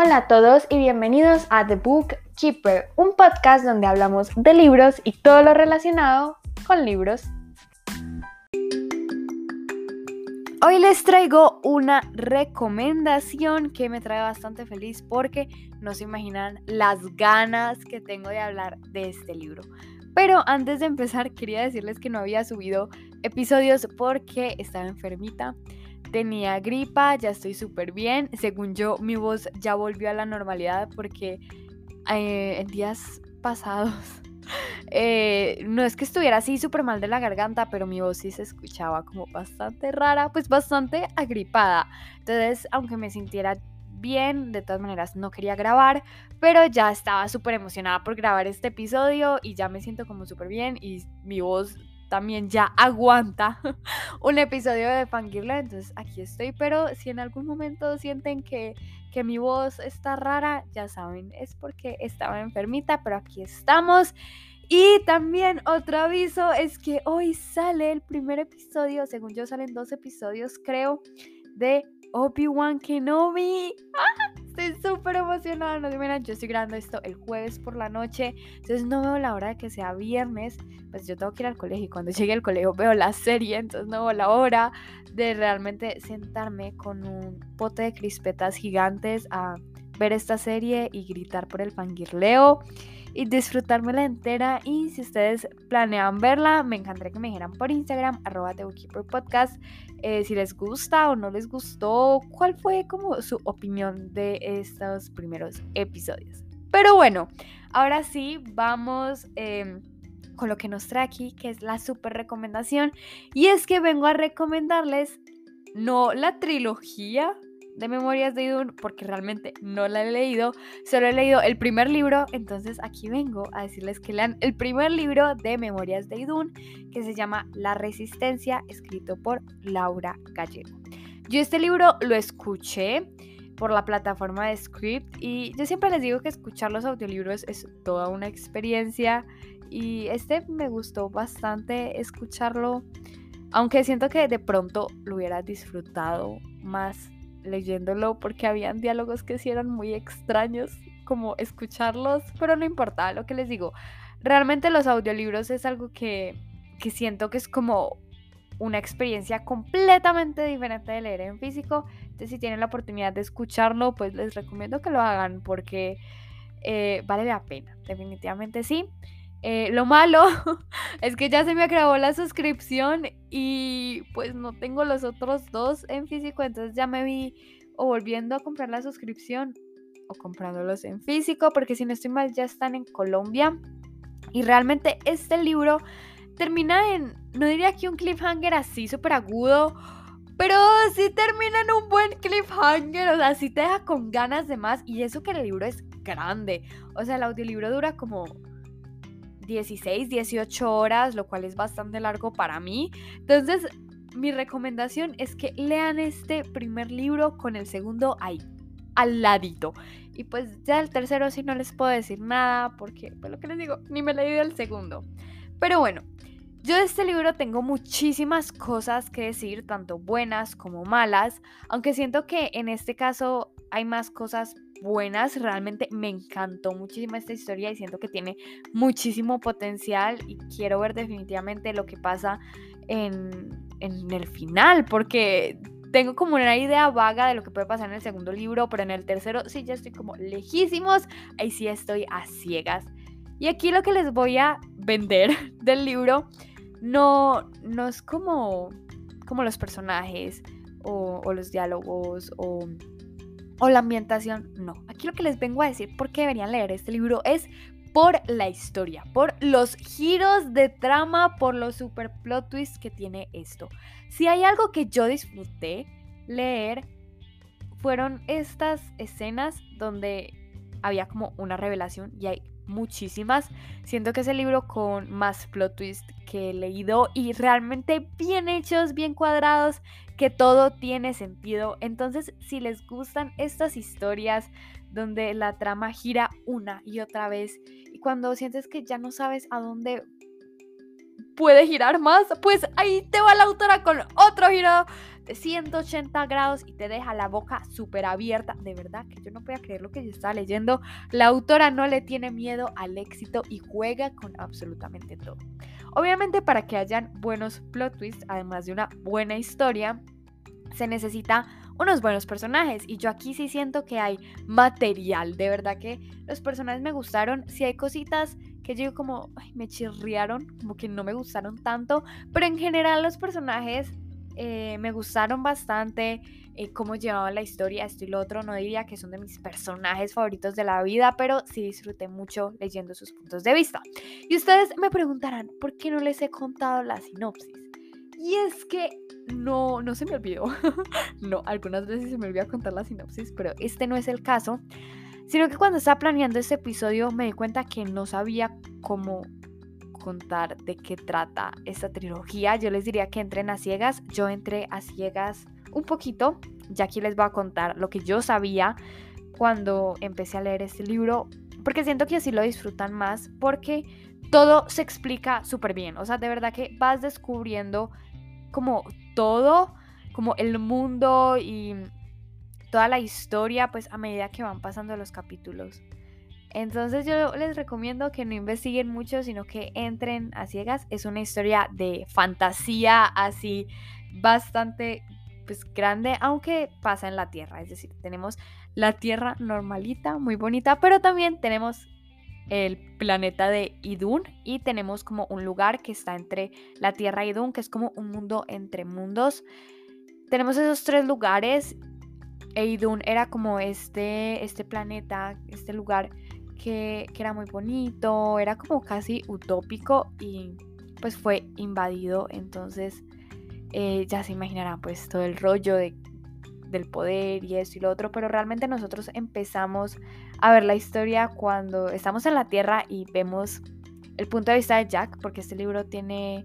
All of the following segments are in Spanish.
Hola a todos y bienvenidos a The Book Keeper, un podcast donde hablamos de libros y todo lo relacionado con libros. Hoy les traigo una recomendación que me trae bastante feliz porque no se imaginan las ganas que tengo de hablar de este libro. Pero antes de empezar quería decirles que no había subido episodios porque estaba enfermita tenía gripa, ya estoy súper bien. Según yo, mi voz ya volvió a la normalidad porque eh, en días pasados eh, no es que estuviera así súper mal de la garganta, pero mi voz sí se escuchaba como bastante rara, pues bastante agripada. Entonces, aunque me sintiera bien, de todas maneras no quería grabar, pero ya estaba súper emocionada por grabar este episodio y ya me siento como súper bien y mi voz también ya aguanta un episodio de Fangirla, entonces aquí estoy, pero si en algún momento sienten que, que mi voz está rara, ya saben, es porque estaba enfermita, pero aquí estamos. Y también otro aviso es que hoy sale el primer episodio, según yo salen dos episodios creo, de Obi-Wan Kenobi. ¡Ah! Estoy súper emocionada, no se yo estoy grabando esto el jueves por la noche, entonces no veo la hora de que sea viernes, pues yo tengo que ir al colegio y cuando llegue al colegio veo la serie, entonces no veo la hora de realmente sentarme con un pote de crispetas gigantes a ver esta serie y gritar por el fangirleo y disfrutármela entera. Y si ustedes planean verla, me encantaría que me dijeran por Instagram, arroba Podcast, eh, si les gusta o no les gustó, cuál fue como su opinión de estos primeros episodios. Pero bueno, ahora sí, vamos em, con lo que nos trae aquí, que es la super recomendación. Y es que vengo a recomendarles no la trilogía de Memorias de Idun porque realmente no la he leído, solo he leído el primer libro, entonces aquí vengo a decirles que lean el primer libro de Memorias de Idun que se llama La Resistencia, escrito por Laura Gallego. Yo este libro lo escuché por la plataforma de Script y yo siempre les digo que escuchar los audiolibros es toda una experiencia y este me gustó bastante escucharlo, aunque siento que de pronto lo hubiera disfrutado más leyéndolo porque habían diálogos que sí eran muy extraños, como escucharlos, pero no importa, lo que les digo, realmente los audiolibros es algo que, que siento que es como una experiencia completamente diferente de leer en físico. Entonces, si tienen la oportunidad de escucharlo, pues les recomiendo que lo hagan porque eh, vale la pena, definitivamente sí. Eh, lo malo es que ya se me acabó la suscripción y pues no tengo los otros dos en físico, entonces ya me vi o volviendo a comprar la suscripción o comprándolos en físico, porque si no estoy mal ya están en Colombia. Y realmente este libro termina en, no diría que un cliffhanger así súper agudo, pero sí termina en un buen cliffhanger, o sea, sí te deja con ganas de más. Y eso que el libro es grande, o sea, el audiolibro dura como 16, 18 horas, lo cual es bastante largo para mí. Entonces, mi recomendación es que lean este primer libro con el segundo ahí, al ladito. Y pues ya el tercero sí no les puedo decir nada porque, pues lo que les digo, ni me leído el segundo. Pero bueno, yo de este libro tengo muchísimas cosas que decir, tanto buenas como malas, aunque siento que en este caso hay más cosas buenas. Realmente me encantó muchísimo esta historia y siento que tiene muchísimo potencial y quiero ver definitivamente lo que pasa en, en el final, porque tengo como una idea vaga de lo que puede pasar en el segundo libro, pero en el tercero sí ya estoy como lejísimos, ahí sí estoy a ciegas. Y aquí lo que les voy a vender del libro no, no es como, como los personajes o, o los diálogos o o la ambientación, no. Aquí lo que les vengo a decir por qué deberían leer este libro es por la historia, por los giros de trama, por los super plot twists que tiene esto. Si hay algo que yo disfruté leer, fueron estas escenas donde había como una revelación y hay muchísimas. Siento que es el libro con más plot twist que he leído y realmente bien hechos, bien cuadrados, que todo tiene sentido. Entonces, si les gustan estas historias donde la trama gira una y otra vez y cuando sientes que ya no sabes a dónde puede girar más, pues ahí te va la autora con otro giro de 180 grados y te deja la boca súper abierta. De verdad que yo no podía creer lo que yo estaba leyendo. La autora no le tiene miedo al éxito y juega con absolutamente todo. Obviamente para que hayan buenos plot twists, además de una buena historia, se necesita unos buenos personajes y yo aquí sí siento que hay material, de verdad que los personajes me gustaron, si hay cositas que yo como me chirriaron, como que no me gustaron tanto, pero en general los personajes eh, me gustaron bastante, eh, cómo llevaban la historia, esto y lo otro, no diría que son de mis personajes favoritos de la vida, pero sí disfruté mucho leyendo sus puntos de vista. Y ustedes me preguntarán, ¿por qué no les he contado la sinopsis? Y es que no, no se me olvidó. no, algunas veces se me olvida contar la sinopsis, pero este no es el caso. Sino que cuando estaba planeando este episodio me di cuenta que no sabía cómo contar de qué trata esta trilogía. Yo les diría que entren a ciegas. Yo entré a ciegas un poquito. Ya aquí les voy a contar lo que yo sabía cuando empecé a leer este libro. Porque siento que así lo disfrutan más. Porque todo se explica súper bien. O sea, de verdad que vas descubriendo como todo, como el mundo y toda la historia, pues a medida que van pasando los capítulos. Entonces yo les recomiendo que no investiguen mucho, sino que entren a ciegas. Es una historia de fantasía así bastante pues grande, aunque pasa en la Tierra. Es decir, tenemos la Tierra normalita, muy bonita, pero también tenemos el planeta de Idun y tenemos como un lugar que está entre la Tierra y Idun, que es como un mundo entre mundos. Tenemos esos tres lugares e Idun era como este, este planeta, este lugar que, era muy bonito, era como casi utópico y pues fue invadido, entonces eh, ya se imaginarán pues todo el rollo de del poder y esto y lo otro, pero realmente nosotros empezamos a ver la historia cuando estamos en la Tierra y vemos el punto de vista de Jack, porque este libro tiene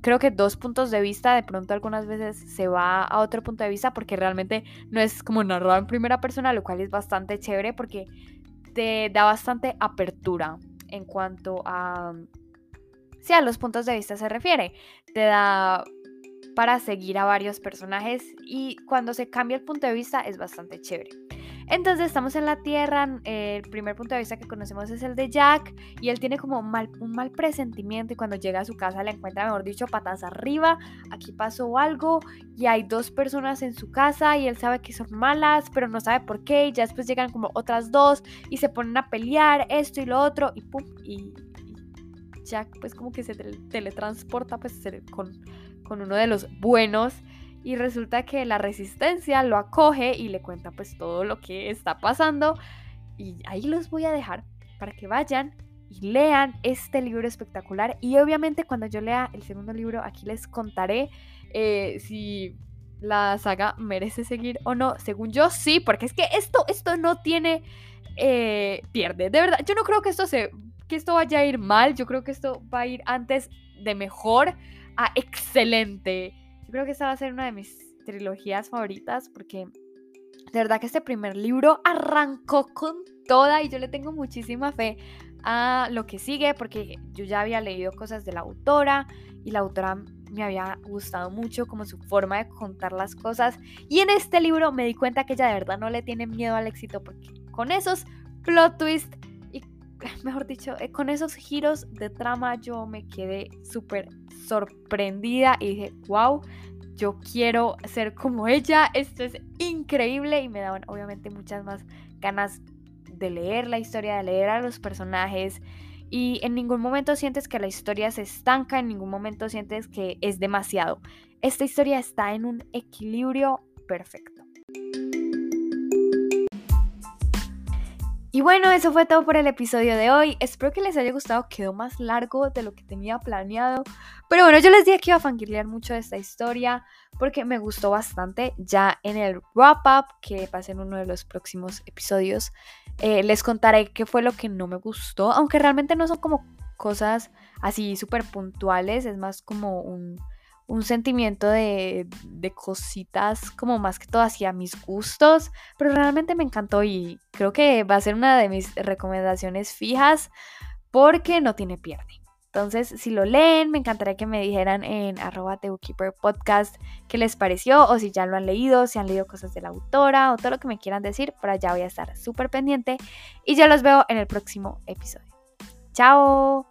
creo que dos puntos de vista, de pronto algunas veces se va a otro punto de vista porque realmente no es como narrado en primera persona, lo cual es bastante chévere porque te da bastante apertura en cuanto a si a los puntos de vista se refiere. Te da para seguir a varios personajes y cuando se cambia el punto de vista es bastante chévere. Entonces estamos en la Tierra, el primer punto de vista que conocemos es el de Jack y él tiene como un mal presentimiento y cuando llega a su casa le encuentra, mejor dicho, patas arriba, aquí pasó algo y hay dos personas en su casa y él sabe que son malas, pero no sabe por qué y ya después llegan como otras dos y se ponen a pelear esto y lo otro y pum, y, Jack pues como que se teletransporta pues con con uno de los buenos y resulta que la resistencia lo acoge y le cuenta pues todo lo que está pasando y ahí los voy a dejar para que vayan y lean este libro espectacular y obviamente cuando yo lea el segundo libro aquí les contaré eh, si la saga merece seguir o no según yo sí porque es que esto esto no tiene eh, pierde de verdad yo no creo que esto se que esto vaya a ir mal yo creo que esto va a ir antes de mejor Ah, excelente. Creo que esta va a ser una de mis trilogías favoritas porque de verdad que este primer libro arrancó con toda y yo le tengo muchísima fe a lo que sigue porque yo ya había leído cosas de la autora y la autora me había gustado mucho como su forma de contar las cosas. Y en este libro me di cuenta que ella de verdad no le tiene miedo al éxito porque con esos plot twists mejor dicho eh, con esos giros de trama yo me quedé súper sorprendida y dije, wow, yo quiero ser como ella, esto es increíble y me daban obviamente muchas más ganas de leer la historia, de leer a los personajes y en ningún momento sientes que la historia se estanca, en ningún momento sientes que es demasiado. Esta historia está en un equilibrio perfecto. Y bueno, eso fue todo por el episodio de hoy. Espero que les haya gustado. Quedó más largo de lo que tenía planeado. Pero bueno, yo les dije que iba a fangirlear mucho de esta historia porque me gustó bastante. Ya en el wrap-up que pasa en uno de los próximos episodios, eh, les contaré qué fue lo que no me gustó. Aunque realmente no son como cosas así súper puntuales. Es más como un un sentimiento de, cositas como más que todo hacia mis gustos, pero realmente me encantó y creo que va a ser una de mis recomendaciones fijas porque no tiene pierde. Entonces, si lo leen, me encantaría que me dijeran en arroba Podcast qué les pareció o si ya lo han leído, si han leído cosas de la autora o todo lo que me quieran decir. Por allá voy a estar súper pendiente y ya los veo en el próximo episodio. ¡Chao!